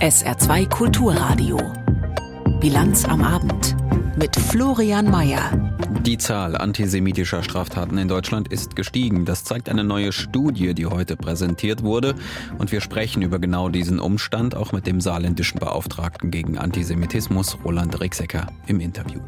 SR2 Kulturradio. Bilanz am Abend mit Florian Mayer. Die Zahl antisemitischer Straftaten in Deutschland ist gestiegen. Das zeigt eine neue Studie, die heute präsentiert wurde. Und wir sprechen über genau diesen Umstand auch mit dem saarländischen Beauftragten gegen Antisemitismus, Roland Rixecker, im Interview.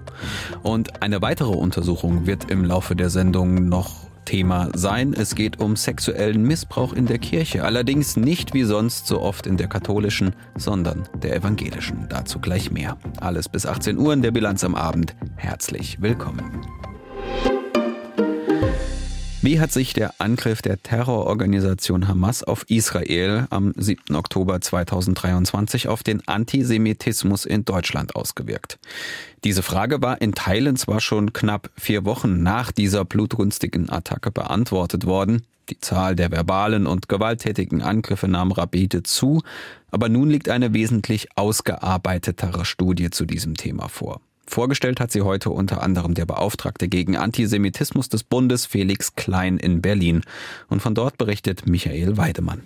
Und eine weitere Untersuchung wird im Laufe der Sendung noch Thema sein. Es geht um sexuellen Missbrauch in der Kirche. Allerdings nicht wie sonst so oft in der katholischen, sondern der evangelischen. Dazu gleich mehr. Alles bis 18 Uhr in der Bilanz am Abend. Herzlich willkommen. Wie hat sich der Angriff der Terrororganisation Hamas auf Israel am 7. Oktober 2023 auf den Antisemitismus in Deutschland ausgewirkt? Diese Frage war in Teilen zwar schon knapp vier Wochen nach dieser blutrünstigen Attacke beantwortet worden, die Zahl der verbalen und gewalttätigen Angriffe nahm rapide zu, aber nun liegt eine wesentlich ausgearbeitetere Studie zu diesem Thema vor. Vorgestellt hat sie heute unter anderem der Beauftragte gegen Antisemitismus des Bundes Felix Klein in Berlin. Und von dort berichtet Michael Weidemann.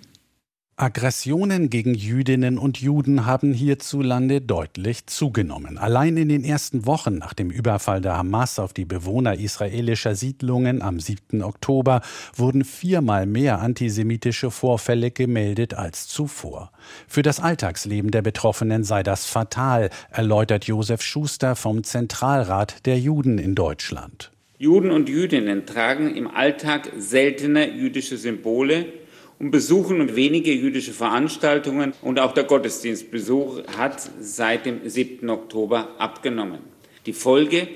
Aggressionen gegen Jüdinnen und Juden haben hierzulande deutlich zugenommen. Allein in den ersten Wochen nach dem Überfall der Hamas auf die Bewohner israelischer Siedlungen am 7. Oktober wurden viermal mehr antisemitische Vorfälle gemeldet als zuvor. Für das Alltagsleben der Betroffenen sei das fatal, erläutert Josef Schuster vom Zentralrat der Juden in Deutschland. Juden und Jüdinnen tragen im Alltag seltener jüdische Symbole und besuchen und wenige jüdische Veranstaltungen und auch der Gottesdienstbesuch hat seit dem 7. Oktober abgenommen. Die Folge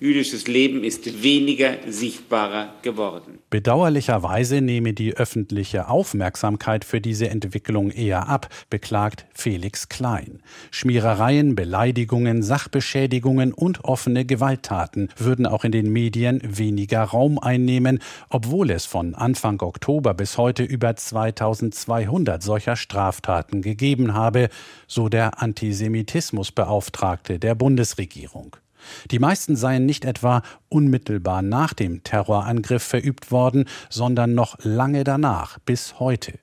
Jüdisches Leben ist weniger sichtbarer geworden. Bedauerlicherweise nehme die öffentliche Aufmerksamkeit für diese Entwicklung eher ab, beklagt Felix Klein. Schmierereien, Beleidigungen, Sachbeschädigungen und offene Gewalttaten würden auch in den Medien weniger Raum einnehmen, obwohl es von Anfang Oktober bis heute über 2200 solcher Straftaten gegeben habe, so der Antisemitismusbeauftragte der Bundesregierung. Die meisten seien nicht etwa unmittelbar nach dem Terrorangriff verübt worden, sondern noch lange danach, bis heute.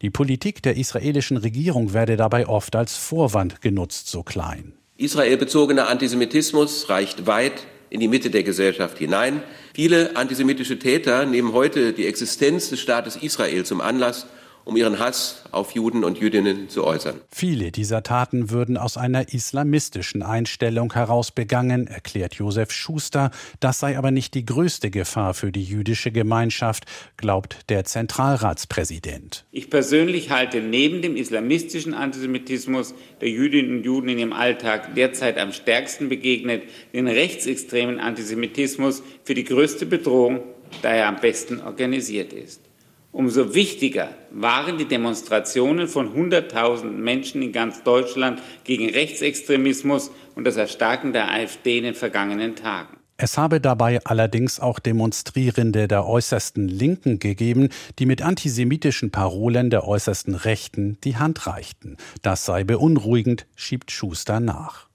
Die Politik der israelischen Regierung werde dabei oft als Vorwand genutzt, so klein. Israelbezogener Antisemitismus reicht weit in die Mitte der Gesellschaft hinein. Viele antisemitische Täter nehmen heute die Existenz des Staates Israel zum Anlass, um ihren Hass auf Juden und Jüdinnen zu äußern. Viele dieser Taten würden aus einer islamistischen Einstellung heraus begangen, erklärt Josef Schuster. Das sei aber nicht die größte Gefahr für die jüdische Gemeinschaft, glaubt der Zentralratspräsident. Ich persönlich halte neben dem islamistischen Antisemitismus, der Jüdinnen und Juden in ihrem Alltag derzeit am stärksten begegnet, den rechtsextremen Antisemitismus für die größte Bedrohung, da er am besten organisiert ist. Umso wichtiger waren die Demonstrationen von Hunderttausenden Menschen in ganz Deutschland gegen Rechtsextremismus und das Erstarken der AfD in den vergangenen Tagen. Es habe dabei allerdings auch Demonstrierende der äußersten Linken gegeben, die mit antisemitischen Parolen der äußersten Rechten die Hand reichten. Das sei beunruhigend, schiebt Schuster nach.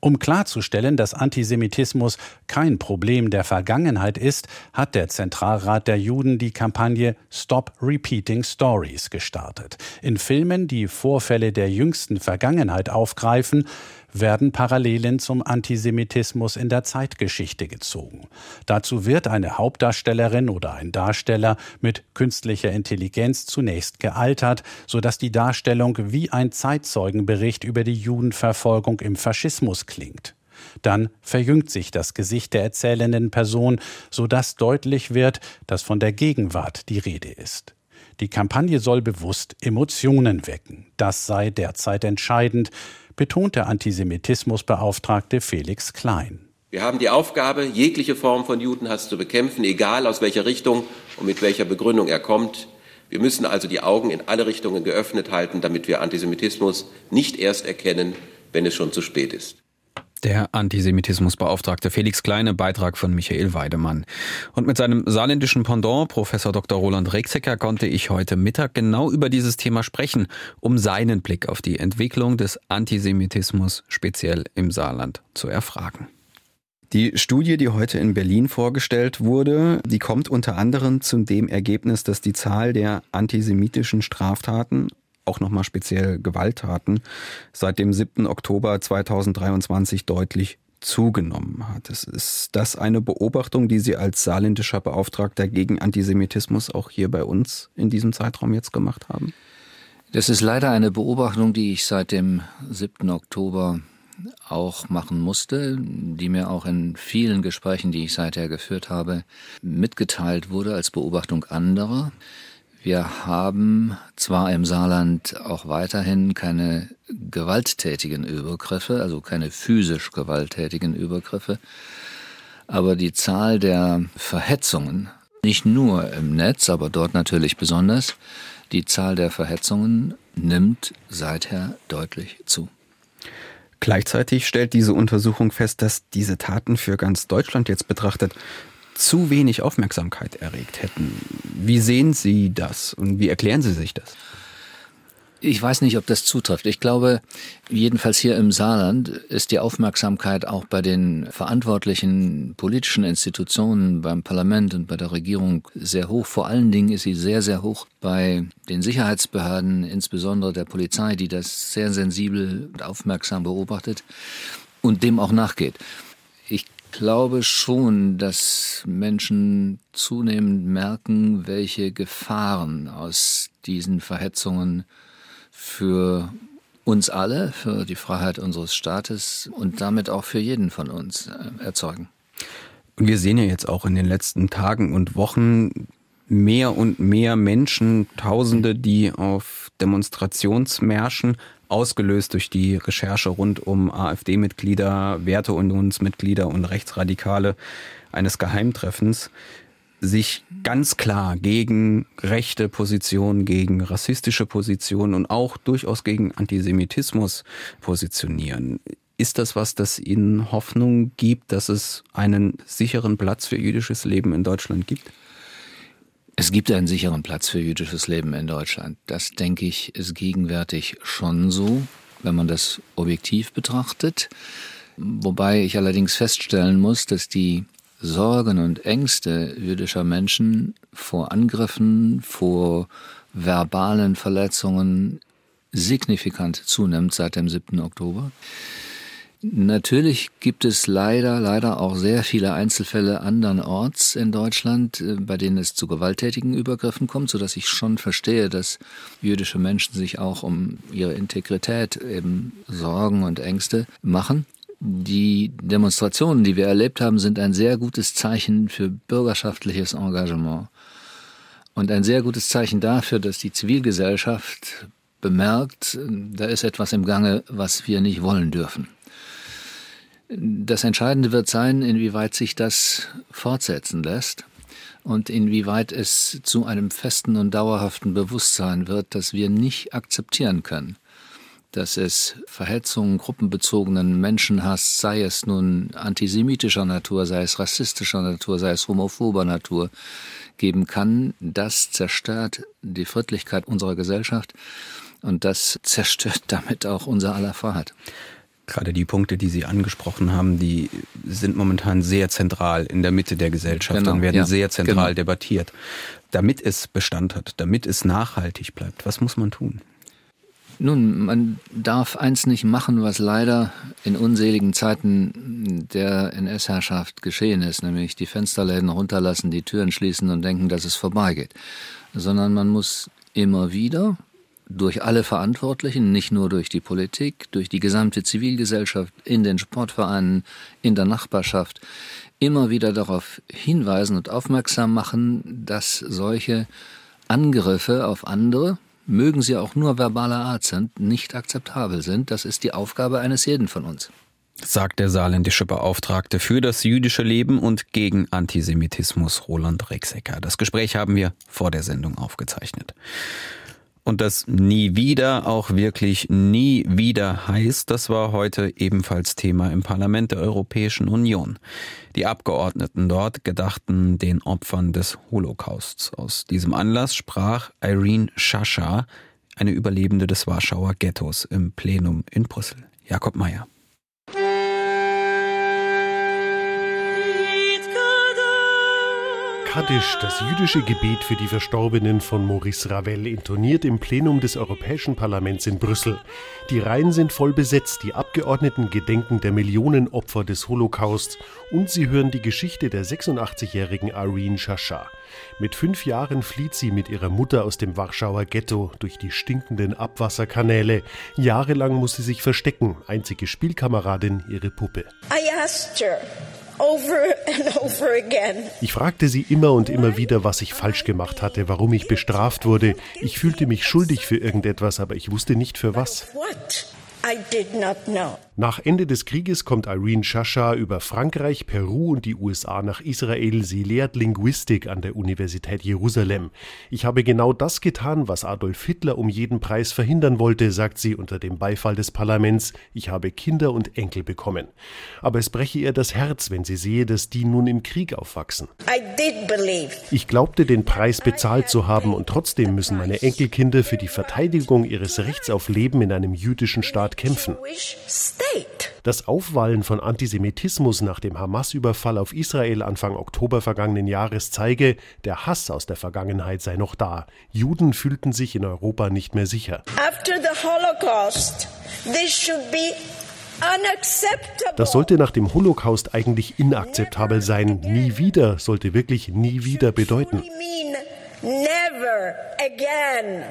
Um klarzustellen, dass Antisemitismus kein Problem der Vergangenheit ist, hat der Zentralrat der Juden die Kampagne Stop Repeating Stories gestartet. In Filmen, die Vorfälle der jüngsten Vergangenheit aufgreifen, werden Parallelen zum Antisemitismus in der Zeitgeschichte gezogen. Dazu wird eine Hauptdarstellerin oder ein Darsteller mit künstlicher Intelligenz zunächst gealtert, sodass die Darstellung wie ein Zeitzeugenbericht über die Judenverfolgung im Faschismus klingt. Dann verjüngt sich das Gesicht der erzählenden Person, sodass deutlich wird, dass von der Gegenwart die Rede ist. Die Kampagne soll bewusst Emotionen wecken. Das sei derzeit entscheidend betont der Antisemitismusbeauftragte Felix Klein. Wir haben die Aufgabe, jegliche Form von Judenhass zu bekämpfen, egal aus welcher Richtung und mit welcher Begründung er kommt. Wir müssen also die Augen in alle Richtungen geöffnet halten, damit wir Antisemitismus nicht erst erkennen, wenn es schon zu spät ist. Der Antisemitismusbeauftragte Felix Kleine, Beitrag von Michael Weidemann. Und mit seinem saarländischen Pendant, Professor Dr. Roland Rexecker, konnte ich heute Mittag genau über dieses Thema sprechen, um seinen Blick auf die Entwicklung des Antisemitismus speziell im Saarland zu erfragen. Die Studie, die heute in Berlin vorgestellt wurde, die kommt unter anderem zu dem Ergebnis, dass die Zahl der antisemitischen Straftaten auch nochmal speziell Gewalttaten, seit dem 7. Oktober 2023 deutlich zugenommen hat. Ist das eine Beobachtung, die Sie als saarländischer Beauftragter gegen Antisemitismus auch hier bei uns in diesem Zeitraum jetzt gemacht haben? Das ist leider eine Beobachtung, die ich seit dem 7. Oktober auch machen musste, die mir auch in vielen Gesprächen, die ich seither geführt habe, mitgeteilt wurde als Beobachtung anderer. Wir haben zwar im Saarland auch weiterhin keine gewalttätigen Übergriffe, also keine physisch gewalttätigen Übergriffe, aber die Zahl der Verhetzungen, nicht nur im Netz, aber dort natürlich besonders, die Zahl der Verhetzungen nimmt seither deutlich zu. Gleichzeitig stellt diese Untersuchung fest, dass diese Taten für ganz Deutschland jetzt betrachtet zu wenig Aufmerksamkeit erregt hätten. Wie sehen Sie das und wie erklären Sie sich das? Ich weiß nicht, ob das zutrifft. Ich glaube, jedenfalls hier im Saarland ist die Aufmerksamkeit auch bei den verantwortlichen politischen Institutionen, beim Parlament und bei der Regierung sehr hoch. Vor allen Dingen ist sie sehr, sehr hoch bei den Sicherheitsbehörden, insbesondere der Polizei, die das sehr sensibel und aufmerksam beobachtet und dem auch nachgeht. Ich glaube schon, dass Menschen zunehmend merken, welche Gefahren aus diesen Verhetzungen für uns alle, für die Freiheit unseres Staates und damit auch für jeden von uns äh, erzeugen. Wir sehen ja jetzt auch in den letzten Tagen und Wochen mehr und mehr Menschen, Tausende, die auf Demonstrationsmärschen, ausgelöst durch die Recherche rund um AfD-Mitglieder, Werteunionsmitglieder und Rechtsradikale eines Geheimtreffens, sich ganz klar gegen rechte Positionen, gegen rassistische Positionen und auch durchaus gegen Antisemitismus positionieren. Ist das was, das Ihnen Hoffnung gibt, dass es einen sicheren Platz für jüdisches Leben in Deutschland gibt? Es gibt einen sicheren Platz für jüdisches Leben in Deutschland. Das, denke ich, ist gegenwärtig schon so, wenn man das objektiv betrachtet. Wobei ich allerdings feststellen muss, dass die Sorgen und Ängste jüdischer Menschen vor Angriffen, vor verbalen Verletzungen signifikant zunimmt seit dem 7. Oktober. Natürlich gibt es leider, leider auch sehr viele Einzelfälle andernorts in Deutschland, äh, bei denen es zu gewalttätigen Übergriffen kommt, so dass ich schon verstehe, dass jüdische Menschen sich auch um ihre Integrität eben Sorgen und Ängste machen. Die Demonstrationen, die wir erlebt haben, sind ein sehr gutes Zeichen für bürgerschaftliches Engagement und ein sehr gutes Zeichen dafür, dass die Zivilgesellschaft bemerkt, da ist etwas im Gange, was wir nicht wollen dürfen. Das Entscheidende wird sein, inwieweit sich das fortsetzen lässt und inwieweit es zu einem festen und dauerhaften Bewusstsein wird, dass wir nicht akzeptieren können, dass es Verhetzungen, gruppenbezogenen Menschenhass, sei es nun antisemitischer Natur, sei es rassistischer Natur, sei es homophober Natur, geben kann. Das zerstört die Friedlichkeit unserer Gesellschaft und das zerstört damit auch unser aller Freiheit. Gerade die Punkte, die Sie angesprochen haben, die sind momentan sehr zentral in der Mitte der Gesellschaft genau, und werden ja, sehr zentral genau. debattiert. Damit es Bestand hat, damit es nachhaltig bleibt, was muss man tun? Nun, man darf eins nicht machen, was leider in unseligen Zeiten der NS-Herrschaft geschehen ist, nämlich die Fensterläden runterlassen, die Türen schließen und denken, dass es vorbeigeht. Sondern man muss immer wieder durch alle Verantwortlichen, nicht nur durch die Politik, durch die gesamte Zivilgesellschaft, in den Sportvereinen, in der Nachbarschaft, immer wieder darauf hinweisen und aufmerksam machen, dass solche Angriffe auf andere, mögen sie auch nur verbaler Art sind, nicht akzeptabel sind. Das ist die Aufgabe eines jeden von uns. Sagt der saarländische Beauftragte für das jüdische Leben und gegen Antisemitismus Roland Rexecker. Das Gespräch haben wir vor der Sendung aufgezeichnet. Und das nie wieder auch wirklich nie wieder heißt, das war heute ebenfalls Thema im Parlament der Europäischen Union. Die Abgeordneten dort gedachten den Opfern des Holocausts. Aus diesem Anlass sprach Irene Schascha, eine Überlebende des Warschauer Ghettos, im Plenum in Brüssel. Jakob Mayer. Kaddisch, das jüdische Gebet für die Verstorbenen von Maurice Ravel, intoniert im Plenum des Europäischen Parlaments in Brüssel. Die Reihen sind voll besetzt, die Abgeordneten gedenken der Millionen Opfer des Holocaust und sie hören die Geschichte der 86-jährigen Irene Shasha. Mit fünf Jahren flieht sie mit ihrer Mutter aus dem Warschauer Ghetto durch die stinkenden Abwasserkanäle. Jahrelang muss sie sich verstecken, einzige Spielkameradin ihre Puppe. I asked her. Ich fragte sie immer und immer wieder, was ich falsch gemacht hatte, warum ich bestraft wurde. Ich fühlte mich schuldig für irgendetwas, aber ich wusste nicht für was. Nach Ende des Krieges kommt Irene Shasha über Frankreich, Peru und die USA nach Israel. Sie lehrt Linguistik an der Universität Jerusalem. Ich habe genau das getan, was Adolf Hitler um jeden Preis verhindern wollte, sagt sie unter dem Beifall des Parlaments. Ich habe Kinder und Enkel bekommen. Aber es breche ihr das Herz, wenn sie sehe, dass die nun im Krieg aufwachsen. Ich glaubte, den Preis bezahlt zu haben und trotzdem müssen meine Enkelkinder für die Verteidigung ihres Rechts auf Leben in einem jüdischen Staat kämpfen. Das Aufwallen von Antisemitismus nach dem Hamas-Überfall auf Israel Anfang Oktober vergangenen Jahres zeige, der Hass aus der Vergangenheit sei noch da. Juden fühlten sich in Europa nicht mehr sicher. Das sollte nach dem Holocaust eigentlich inakzeptabel sein. Nie wieder sollte wirklich nie wieder bedeuten. Never again.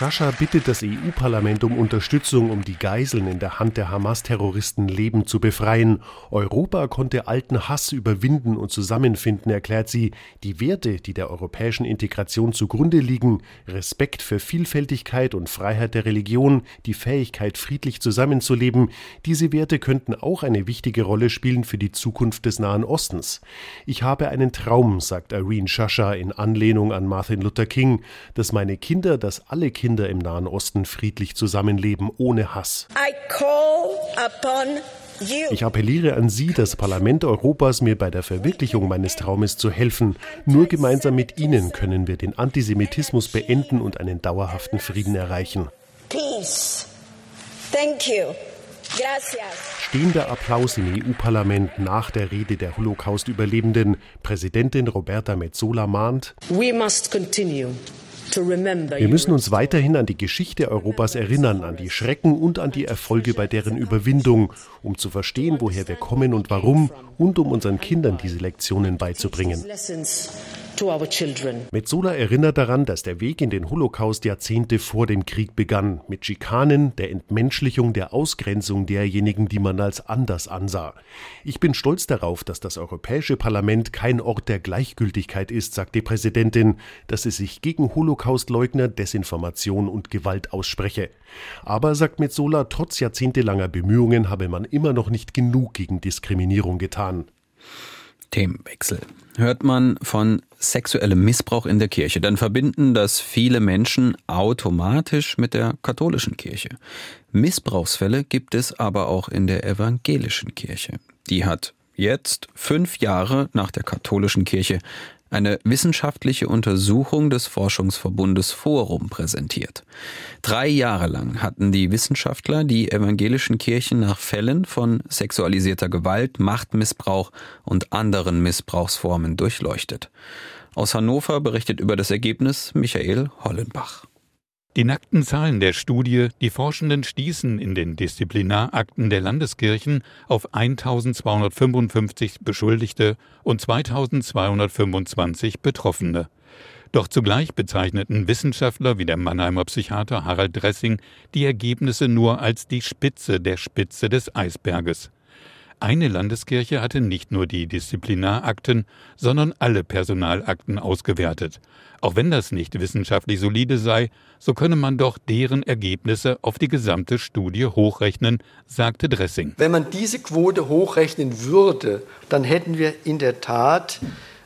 Schascha bittet das EU-Parlament um Unterstützung, um die Geiseln in der Hand der Hamas-Terroristen Leben zu befreien. Europa konnte alten Hass überwinden und zusammenfinden, erklärt sie. Die Werte, die der europäischen Integration zugrunde liegen, Respekt für Vielfältigkeit und Freiheit der Religion, die Fähigkeit, friedlich zusammenzuleben, diese Werte könnten auch eine wichtige Rolle spielen für die Zukunft des Nahen Ostens. Ich habe einen Traum, sagt Irene Schascha in Anlehnung an Martin Luther King, dass meine Kinder, dass alle Kinder Kinder im Nahen Osten friedlich zusammenleben ohne Hass. Ich appelliere an Sie, das Parlament Europas, mir bei der Verwirklichung meines Traumes zu helfen. Nur gemeinsam mit Ihnen können wir den Antisemitismus beenden und einen dauerhaften Frieden erreichen. Peace. Thank you. Gracias. Stehender Applaus im EU-Parlament nach der Rede der Holocaust-Überlebenden. Präsidentin Roberta Metsola mahnt: We must continue wir müssen uns weiterhin an die Geschichte Europas erinnern, an die Schrecken und an die Erfolge bei deren Überwindung, um zu verstehen, woher wir kommen und warum und um unseren Kindern diese Lektionen beizubringen. Metzola erinnert daran, dass der Weg in den Holocaust Jahrzehnte vor dem Krieg begann, mit Schikanen, der Entmenschlichung, der Ausgrenzung derjenigen, die man als anders ansah. Ich bin stolz darauf, dass das Europäische Parlament kein Ort der Gleichgültigkeit ist, sagt die Präsidentin, dass es sich gegen Holocaustleugner, Desinformation und Gewalt ausspreche. Aber, sagt Metzola, trotz jahrzehntelanger Bemühungen habe man immer noch nicht genug gegen Diskriminierung getan. Themenwechsel. Hört man von sexuellem Missbrauch in der Kirche, dann verbinden das viele Menschen automatisch mit der katholischen Kirche. Missbrauchsfälle gibt es aber auch in der evangelischen Kirche. Die hat jetzt, fünf Jahre nach der katholischen Kirche, eine wissenschaftliche Untersuchung des Forschungsverbundes Forum präsentiert. Drei Jahre lang hatten die Wissenschaftler die evangelischen Kirchen nach Fällen von sexualisierter Gewalt, Machtmissbrauch und anderen Missbrauchsformen durchleuchtet. Aus Hannover berichtet über das Ergebnis Michael Hollenbach. Die nackten Zahlen der Studie, die Forschenden stießen in den Disziplinarakten der Landeskirchen auf 1255 Beschuldigte und 2225 Betroffene. Doch zugleich bezeichneten Wissenschaftler wie der Mannheimer Psychiater Harald Dressing die Ergebnisse nur als die Spitze der Spitze des Eisberges. Eine Landeskirche hatte nicht nur die Disziplinarakten, sondern alle Personalakten ausgewertet. Auch wenn das nicht wissenschaftlich solide sei, so könne man doch deren Ergebnisse auf die gesamte Studie hochrechnen, sagte Dressing. Wenn man diese Quote hochrechnen würde, dann hätten wir in der Tat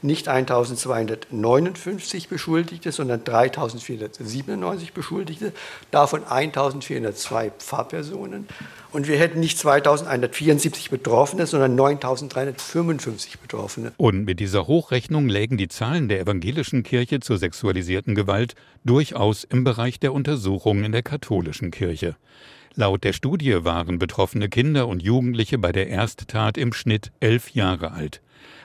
nicht 1259 Beschuldigte, sondern 3497 Beschuldigte, davon 1402 Pfarrpersonen. Und wir hätten nicht 2174 Betroffene, sondern 9355 Betroffene. Und mit dieser Hochrechnung lägen die Zahlen der evangelischen Kirche zur sexualisierten Gewalt durchaus im Bereich der Untersuchungen in der katholischen Kirche. Laut der Studie waren betroffene Kinder und Jugendliche bei der Ersttat im Schnitt elf Jahre alt.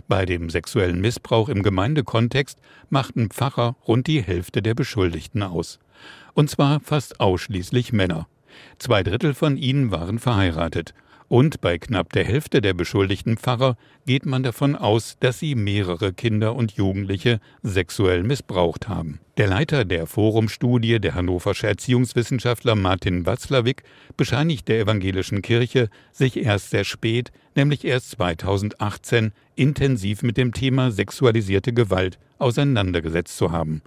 Bei dem sexuellen Missbrauch im Gemeindekontext machten Pfarrer rund die Hälfte der Beschuldigten aus. Und zwar fast ausschließlich Männer. Zwei Drittel von ihnen waren verheiratet und bei knapp der Hälfte der beschuldigten Pfarrer geht man davon aus, dass sie mehrere Kinder und Jugendliche sexuell missbraucht haben. Der Leiter der Forumstudie, der hannoversche Erziehungswissenschaftler Martin Watzlawick, bescheinigt der evangelischen Kirche, sich erst sehr spät, nämlich erst 2018, intensiv mit dem Thema sexualisierte Gewalt auseinandergesetzt zu haben.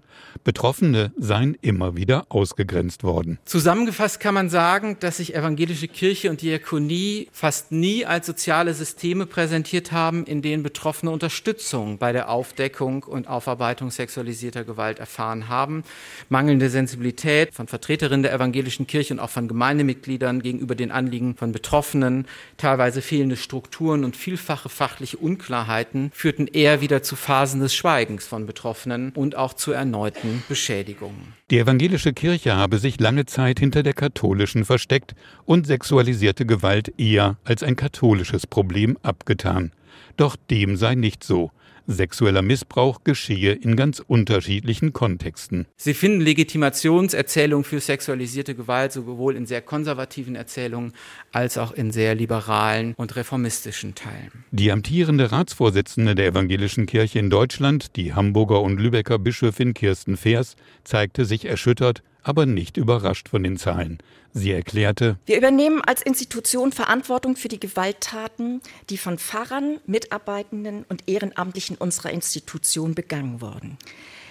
Betroffene seien immer wieder ausgegrenzt worden. Zusammengefasst kann man sagen, dass sich evangelische Kirche und Diakonie fast nie als soziale Systeme präsentiert haben, in denen Betroffene Unterstützung bei der Aufdeckung und Aufarbeitung sexualisierter Gewalt erfahren haben. Mangelnde Sensibilität von Vertreterinnen der evangelischen Kirche und auch von Gemeindemitgliedern gegenüber den Anliegen von Betroffenen, teilweise fehlende Strukturen und vielfache fachliche Unklarheiten führten eher wieder zu Phasen des Schweigens von Betroffenen und auch zu erneuten Beschädigungen. Die evangelische Kirche habe sich lange Zeit hinter der katholischen versteckt und sexualisierte Gewalt eher als ein katholisches Problem abgetan. Doch dem sei nicht so. Sexueller Missbrauch geschehe in ganz unterschiedlichen Kontexten. Sie finden Legitimationserzählungen für sexualisierte Gewalt sowohl in sehr konservativen Erzählungen als auch in sehr liberalen und reformistischen Teilen. Die amtierende Ratsvorsitzende der Evangelischen Kirche in Deutschland, die Hamburger und Lübecker Bischöfin Kirsten Feers, zeigte sich erschüttert, aber nicht überrascht von den Zahlen. Sie erklärte, wir übernehmen als Institution Verantwortung für die Gewalttaten, die von Pfarrern, Mitarbeitenden und Ehrenamtlichen unserer Institution begangen wurden.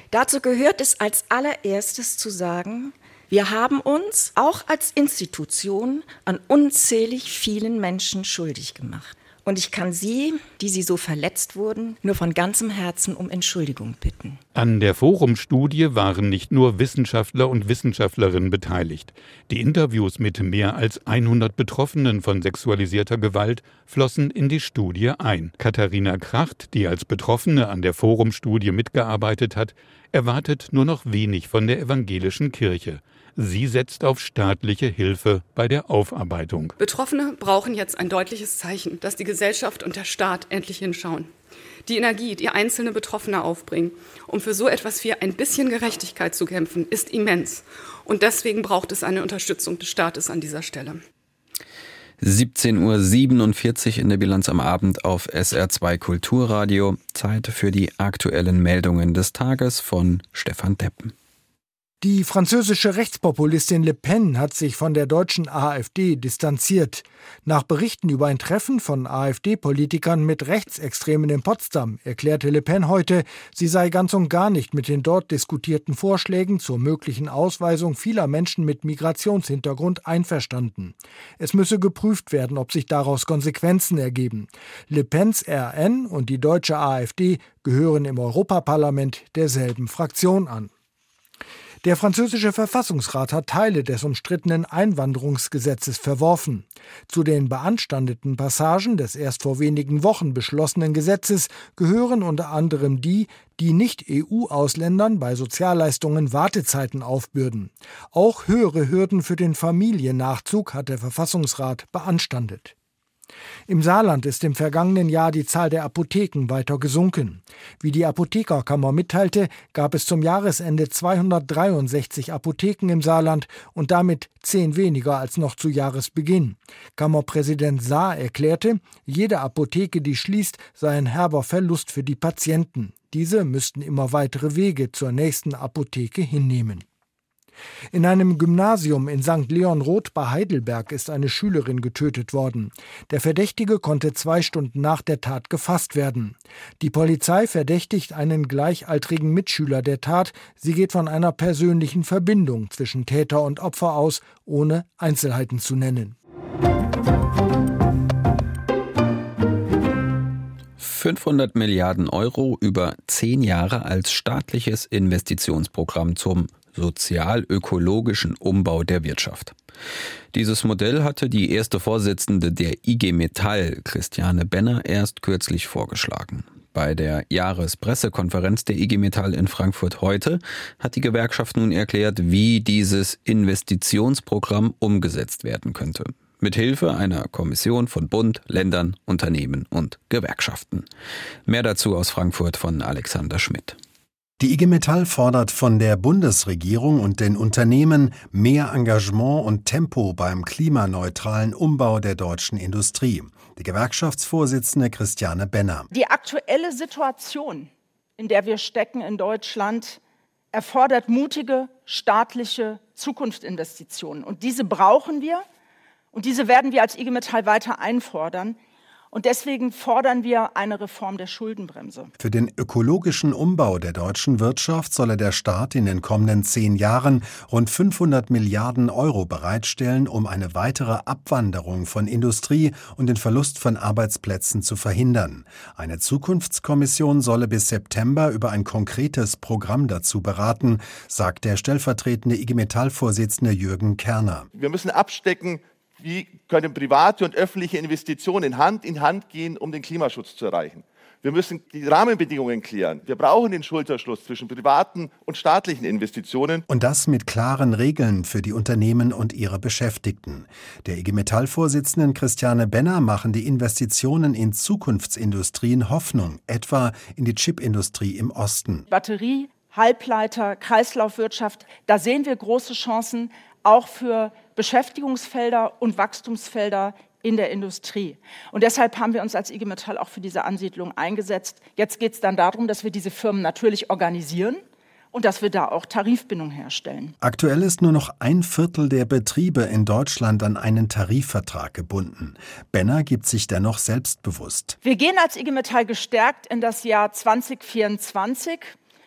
Dazu gehört es als allererstes zu sagen, wir haben uns auch als Institution an unzählig vielen Menschen schuldig gemacht. Und ich kann Sie, die Sie so verletzt wurden, nur von ganzem Herzen um Entschuldigung bitten. An der Forumstudie waren nicht nur Wissenschaftler und Wissenschaftlerinnen beteiligt. Die Interviews mit mehr als 100 Betroffenen von sexualisierter Gewalt flossen in die Studie ein. Katharina Kracht, die als Betroffene an der Forumstudie mitgearbeitet hat, erwartet nur noch wenig von der evangelischen Kirche. Sie setzt auf staatliche Hilfe bei der Aufarbeitung. Betroffene brauchen jetzt ein deutliches Zeichen, dass die Gesellschaft und der Staat endlich hinschauen. Die Energie, die einzelne Betroffene aufbringen, um für so etwas wie ein bisschen Gerechtigkeit zu kämpfen, ist immens. Und deswegen braucht es eine Unterstützung des Staates an dieser Stelle. 17.47 Uhr in der Bilanz am Abend auf SR2 Kulturradio. Zeit für die aktuellen Meldungen des Tages von Stefan Deppen. Die französische Rechtspopulistin Le Pen hat sich von der deutschen AfD distanziert. Nach Berichten über ein Treffen von AfD-Politikern mit Rechtsextremen in Potsdam erklärte Le Pen heute, sie sei ganz und gar nicht mit den dort diskutierten Vorschlägen zur möglichen Ausweisung vieler Menschen mit Migrationshintergrund einverstanden. Es müsse geprüft werden, ob sich daraus Konsequenzen ergeben. Le Pens RN und die deutsche AfD gehören im Europaparlament derselben Fraktion an. Der französische Verfassungsrat hat Teile des umstrittenen Einwanderungsgesetzes verworfen. Zu den beanstandeten Passagen des erst vor wenigen Wochen beschlossenen Gesetzes gehören unter anderem die, die Nicht-EU-Ausländern bei Sozialleistungen Wartezeiten aufbürden. Auch höhere Hürden für den Familiennachzug hat der Verfassungsrat beanstandet. Im Saarland ist im vergangenen Jahr die Zahl der Apotheken weiter gesunken. Wie die Apothekerkammer mitteilte, gab es zum Jahresende 263 Apotheken im Saarland und damit zehn weniger als noch zu Jahresbeginn. Kammerpräsident Saar erklärte, jede Apotheke, die schließt, sei ein herber Verlust für die Patienten. Diese müssten immer weitere Wege zur nächsten Apotheke hinnehmen. In einem Gymnasium in St. Leon Roth bei Heidelberg ist eine Schülerin getötet worden. Der Verdächtige konnte zwei Stunden nach der Tat gefasst werden. Die Polizei verdächtigt einen gleichaltrigen Mitschüler der Tat. Sie geht von einer persönlichen Verbindung zwischen Täter und Opfer aus, ohne Einzelheiten zu nennen. 500 Milliarden Euro über zehn Jahre als staatliches Investitionsprogramm zum sozial-ökologischen Umbau der Wirtschaft. Dieses Modell hatte die erste Vorsitzende der IG Metall, Christiane Benner, erst kürzlich vorgeschlagen. Bei der Jahrespressekonferenz der IG Metall in Frankfurt heute hat die Gewerkschaft nun erklärt, wie dieses Investitionsprogramm umgesetzt werden könnte. Mithilfe einer Kommission von Bund, Ländern, Unternehmen und Gewerkschaften. Mehr dazu aus Frankfurt von Alexander Schmidt. Die IG Metall fordert von der Bundesregierung und den Unternehmen mehr Engagement und Tempo beim klimaneutralen Umbau der deutschen Industrie. Die Gewerkschaftsvorsitzende Christiane Benner. Die aktuelle Situation, in der wir stecken in Deutschland, erfordert mutige staatliche Zukunftsinvestitionen. Und diese brauchen wir und diese werden wir als IG Metall weiter einfordern. Und deswegen fordern wir eine Reform der Schuldenbremse. Für den ökologischen Umbau der deutschen Wirtschaft solle der Staat in den kommenden zehn Jahren rund 500 Milliarden Euro bereitstellen, um eine weitere Abwanderung von Industrie und den Verlust von Arbeitsplätzen zu verhindern. Eine Zukunftskommission solle bis September über ein konkretes Programm dazu beraten, sagt der stellvertretende IG Metall-Vorsitzende Jürgen Kerner. Wir müssen abstecken, wie können private und öffentliche Investitionen Hand in Hand gehen, um den Klimaschutz zu erreichen. Wir müssen die Rahmenbedingungen klären. Wir brauchen den Schulterschluss zwischen privaten und staatlichen Investitionen. Und das mit klaren Regeln für die Unternehmen und ihre Beschäftigten. Der IG Metall-Vorsitzenden Christiane Benner machen die Investitionen in Zukunftsindustrien Hoffnung, etwa in die Chipindustrie im Osten. Batterie, Halbleiter, Kreislaufwirtschaft, da sehen wir große Chancen auch für Beschäftigungsfelder und Wachstumsfelder in der Industrie. Und deshalb haben wir uns als IG Metall auch für diese Ansiedlung eingesetzt. Jetzt geht es dann darum, dass wir diese Firmen natürlich organisieren und dass wir da auch Tarifbindung herstellen. Aktuell ist nur noch ein Viertel der Betriebe in Deutschland an einen Tarifvertrag gebunden. Benner gibt sich dennoch selbstbewusst. Wir gehen als IG Metall gestärkt in das Jahr 2024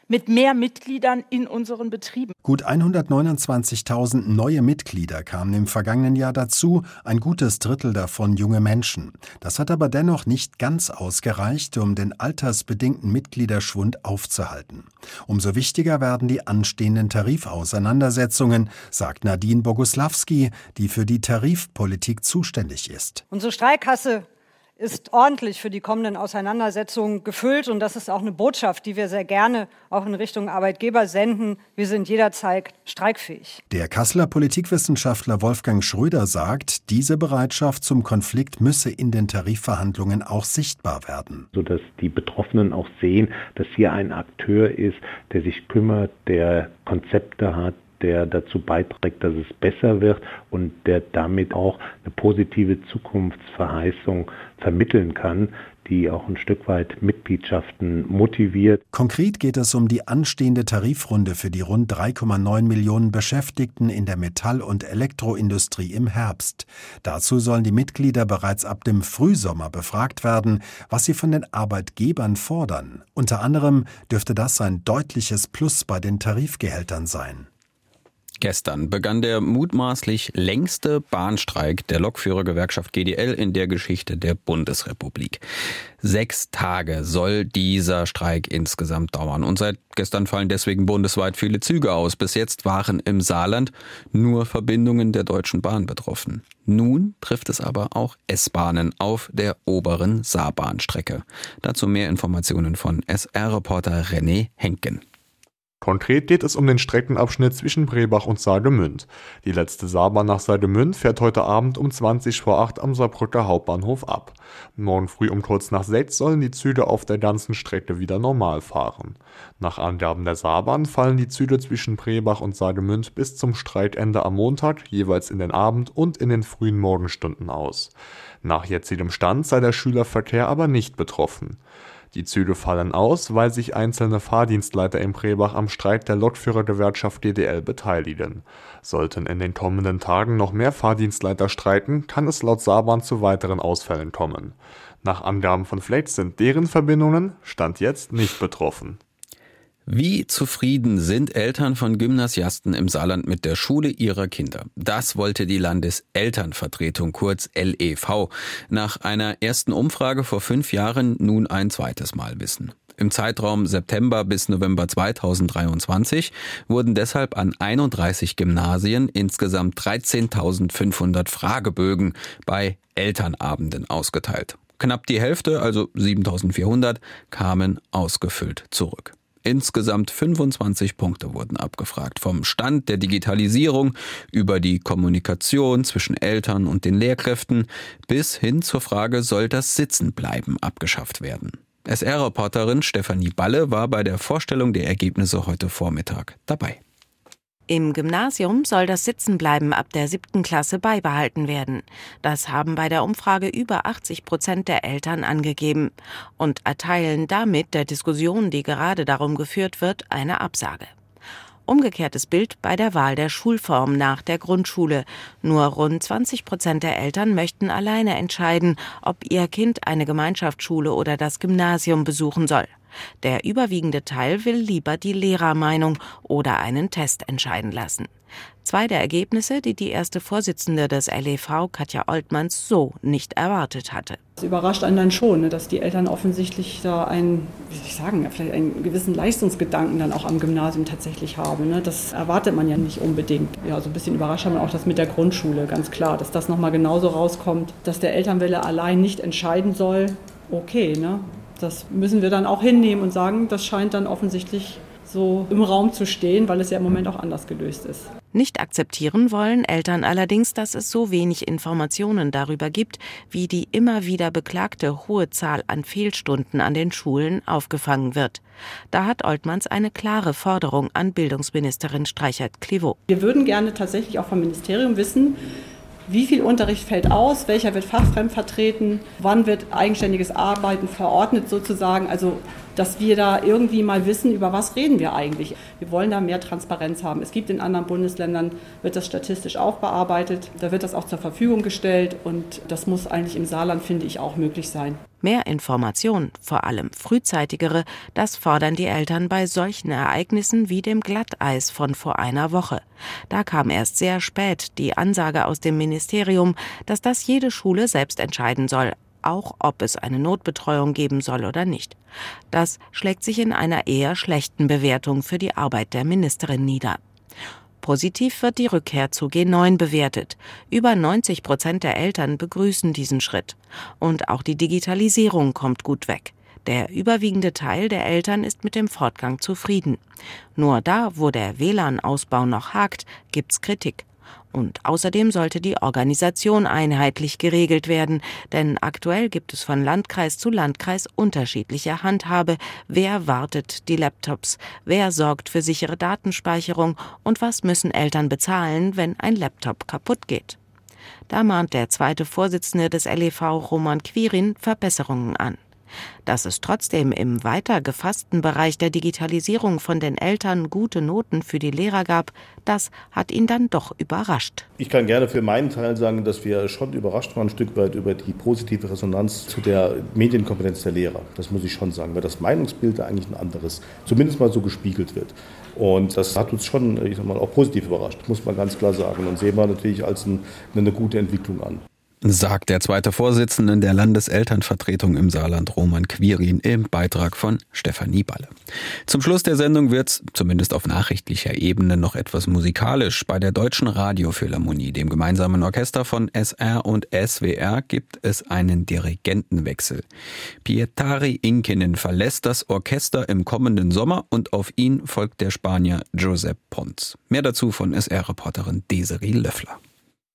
mit mehr Mitgliedern in unseren Betrieben. Gut 129.000 neue Mitglieder kamen im vergangenen Jahr dazu, ein gutes Drittel davon junge Menschen. Das hat aber dennoch nicht ganz ausgereicht, um den altersbedingten Mitgliederschwund aufzuhalten. Umso wichtiger werden die anstehenden Tarifauseinandersetzungen, sagt Nadine Boguslawski, die für die Tarifpolitik zuständig ist. Unsere Streikkasse ist ordentlich für die kommenden Auseinandersetzungen gefüllt. Und das ist auch eine Botschaft, die wir sehr gerne auch in Richtung Arbeitgeber senden. Wir sind jederzeit streikfähig. Der Kasseler Politikwissenschaftler Wolfgang Schröder sagt, diese Bereitschaft zum Konflikt müsse in den Tarifverhandlungen auch sichtbar werden. Sodass die Betroffenen auch sehen, dass hier ein Akteur ist, der sich kümmert, der Konzepte hat, der dazu beiträgt, dass es besser wird und der damit auch eine positive Zukunftsverheißung vermitteln kann, die auch ein Stück weit Mitgliedschaften motiviert. Konkret geht es um die anstehende Tarifrunde für die rund 3,9 Millionen Beschäftigten in der Metall- und Elektroindustrie im Herbst. Dazu sollen die Mitglieder bereits ab dem Frühsommer befragt werden, was sie von den Arbeitgebern fordern. Unter anderem dürfte das ein deutliches Plus bei den Tarifgehältern sein. Gestern begann der mutmaßlich längste Bahnstreik der Lokführergewerkschaft GDL in der Geschichte der Bundesrepublik. Sechs Tage soll dieser Streik insgesamt dauern. Und seit gestern fallen deswegen bundesweit viele Züge aus. Bis jetzt waren im Saarland nur Verbindungen der Deutschen Bahn betroffen. Nun trifft es aber auch S-Bahnen auf der oberen Saarbahnstrecke. Dazu mehr Informationen von SR-Reporter René Henken. Konkret geht es um den Streckenabschnitt zwischen Brebach und Saargemünd. Die letzte Saarbahn nach Saargemünd fährt heute Abend um 20 vor 8 am Saarbrücker Hauptbahnhof ab. Morgen früh um kurz nach 6 sollen die Züge auf der ganzen Strecke wieder normal fahren. Nach Angaben der Saarbahn fallen die Züge zwischen Brebach und Saargemünd bis zum Streikende am Montag jeweils in den Abend- und in den frühen Morgenstunden aus. Nach jetzigem Stand sei der Schülerverkehr aber nicht betroffen. Die Züge fallen aus, weil sich einzelne Fahrdienstleiter in Brebach am Streik der Lokführergewerkschaft GDL beteiligen. Sollten in den kommenden Tagen noch mehr Fahrdienstleiter streiken, kann es laut Saarbahn zu weiteren Ausfällen kommen. Nach Angaben von Flex sind deren Verbindungen Stand jetzt nicht betroffen. Wie zufrieden sind Eltern von Gymnasiasten im Saarland mit der Schule ihrer Kinder? Das wollte die Landeselternvertretung kurz LEV nach einer ersten Umfrage vor fünf Jahren nun ein zweites Mal wissen. Im Zeitraum September bis November 2023 wurden deshalb an 31 Gymnasien insgesamt 13.500 Fragebögen bei Elternabenden ausgeteilt. Knapp die Hälfte, also 7400, kamen ausgefüllt zurück. Insgesamt 25 Punkte wurden abgefragt. Vom Stand der Digitalisierung über die Kommunikation zwischen Eltern und den Lehrkräften bis hin zur Frage, soll das Sitzenbleiben abgeschafft werden. SR-Reporterin Stefanie Balle war bei der Vorstellung der Ergebnisse heute Vormittag dabei. Im Gymnasium soll das Sitzenbleiben ab der siebten Klasse beibehalten werden. Das haben bei der Umfrage über 80 Prozent der Eltern angegeben und erteilen damit der Diskussion, die gerade darum geführt wird, eine Absage. Umgekehrtes Bild bei der Wahl der Schulform nach der Grundschule. Nur rund 20 Prozent der Eltern möchten alleine entscheiden, ob ihr Kind eine Gemeinschaftsschule oder das Gymnasium besuchen soll. Der überwiegende Teil will lieber die Lehrermeinung oder einen Test entscheiden lassen. Zwei der Ergebnisse, die die erste Vorsitzende des LEV, Katja Oltmanns, so nicht erwartet hatte. Es überrascht einen dann schon, ne, dass die Eltern offensichtlich da einen, wie soll ich sagen, vielleicht einen gewissen Leistungsgedanken dann auch am Gymnasium tatsächlich haben. Ne. Das erwartet man ja nicht unbedingt. Ja, so ein bisschen überrascht haben wir auch das mit der Grundschule, ganz klar, dass das nochmal genauso rauskommt, dass der Elternwille allein nicht entscheiden soll. Okay, ne? Das müssen wir dann auch hinnehmen und sagen, das scheint dann offensichtlich so im Raum zu stehen, weil es ja im Moment auch anders gelöst ist. Nicht akzeptieren wollen Eltern allerdings, dass es so wenig Informationen darüber gibt, wie die immer wieder beklagte hohe Zahl an Fehlstunden an den Schulen aufgefangen wird. Da hat Oltmanns eine klare Forderung an Bildungsministerin Streichert-Clivaux. Wir würden gerne tatsächlich auch vom Ministerium wissen, wie viel Unterricht fällt aus, welcher wird fachfremd vertreten, wann wird eigenständiges Arbeiten verordnet sozusagen. Also dass wir da irgendwie mal wissen, über was reden wir eigentlich. Wir wollen da mehr Transparenz haben. Es gibt in anderen Bundesländern, wird das statistisch auch bearbeitet, da wird das auch zur Verfügung gestellt und das muss eigentlich im Saarland, finde ich, auch möglich sein. Mehr Information, vor allem frühzeitigere, das fordern die Eltern bei solchen Ereignissen wie dem Glatteis von vor einer Woche. Da kam erst sehr spät die Ansage aus dem Ministerium, dass das jede Schule selbst entscheiden soll, auch ob es eine Notbetreuung geben soll oder nicht. Das schlägt sich in einer eher schlechten Bewertung für die Arbeit der Ministerin nieder. Positiv wird die Rückkehr zu G9 bewertet. Über 90 Prozent der Eltern begrüßen diesen Schritt. Und auch die Digitalisierung kommt gut weg. Der überwiegende Teil der Eltern ist mit dem Fortgang zufrieden. Nur da, wo der WLAN-Ausbau noch hakt, gibt's Kritik. Und außerdem sollte die Organisation einheitlich geregelt werden, denn aktuell gibt es von Landkreis zu Landkreis unterschiedliche Handhabe, wer wartet die Laptops, wer sorgt für sichere Datenspeicherung und was müssen Eltern bezahlen, wenn ein Laptop kaputt geht. Da mahnt der zweite Vorsitzende des LEV Roman Quirin Verbesserungen an. Dass es trotzdem im weiter gefassten Bereich der Digitalisierung von den Eltern gute Noten für die Lehrer gab, das hat ihn dann doch überrascht. Ich kann gerne für meinen Teil sagen, dass wir schon überrascht waren ein Stück weit über die positive Resonanz zu der Medienkompetenz der Lehrer. Das muss ich schon sagen, weil das Meinungsbild da eigentlich ein anderes, zumindest mal so gespiegelt wird. Und das hat uns schon, ich sag mal, auch positiv überrascht, muss man ganz klar sagen. Und sehen wir natürlich als ein, eine gute Entwicklung an sagt der zweite Vorsitzende der Landeselternvertretung im Saarland, Roman Quirin, im Beitrag von Stefanie Balle. Zum Schluss der Sendung wird's, zumindest auf nachrichtlicher Ebene, noch etwas musikalisch. Bei der Deutschen Radiophilharmonie, dem gemeinsamen Orchester von SR und SWR, gibt es einen Dirigentenwechsel. Pietari Inkinen verlässt das Orchester im kommenden Sommer und auf ihn folgt der Spanier Josep Pons. Mehr dazu von SR-Reporterin Desiree Löffler.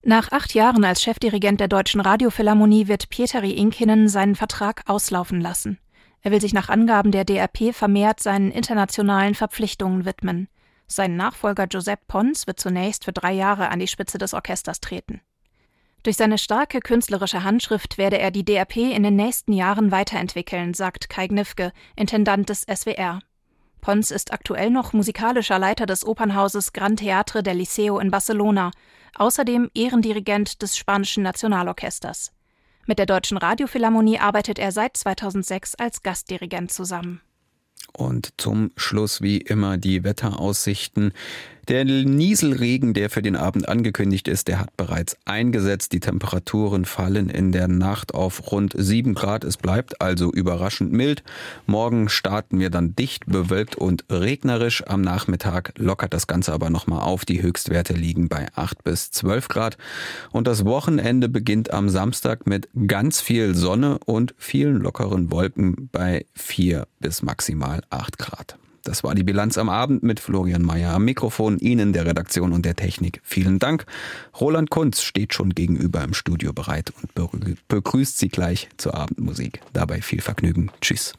Nach acht Jahren als Chefdirigent der Deutschen Radiophilharmonie wird Pietari Inkinen seinen Vertrag auslaufen lassen. Er will sich nach Angaben der DRP vermehrt seinen internationalen Verpflichtungen widmen. Sein Nachfolger Josep Pons wird zunächst für drei Jahre an die Spitze des Orchesters treten. Durch seine starke künstlerische Handschrift werde er die DRP in den nächsten Jahren weiterentwickeln, sagt Kai Gnifke, Intendant des SWR. Pons ist aktuell noch musikalischer Leiter des Opernhauses Gran Teatre del Liceo in Barcelona außerdem Ehrendirigent des spanischen Nationalorchesters. Mit der Deutschen Radiophilharmonie arbeitet er seit 2006 als Gastdirigent zusammen. Und zum Schluss wie immer die Wetteraussichten. Der Nieselregen, der für den Abend angekündigt ist, der hat bereits eingesetzt. Die Temperaturen fallen in der Nacht auf rund 7 Grad. Es bleibt also überraschend mild. Morgen starten wir dann dicht bewölkt und regnerisch. Am Nachmittag lockert das Ganze aber nochmal auf. Die Höchstwerte liegen bei 8 bis 12 Grad. Und das Wochenende beginnt am Samstag mit ganz viel Sonne und vielen lockeren Wolken bei 4 bis maximal 8 Grad. Das war die Bilanz am Abend mit Florian Mayer am Mikrofon, Ihnen, der Redaktion und der Technik. Vielen Dank. Roland Kunz steht schon gegenüber im Studio bereit und begrüßt Sie gleich zur Abendmusik. Dabei viel Vergnügen. Tschüss.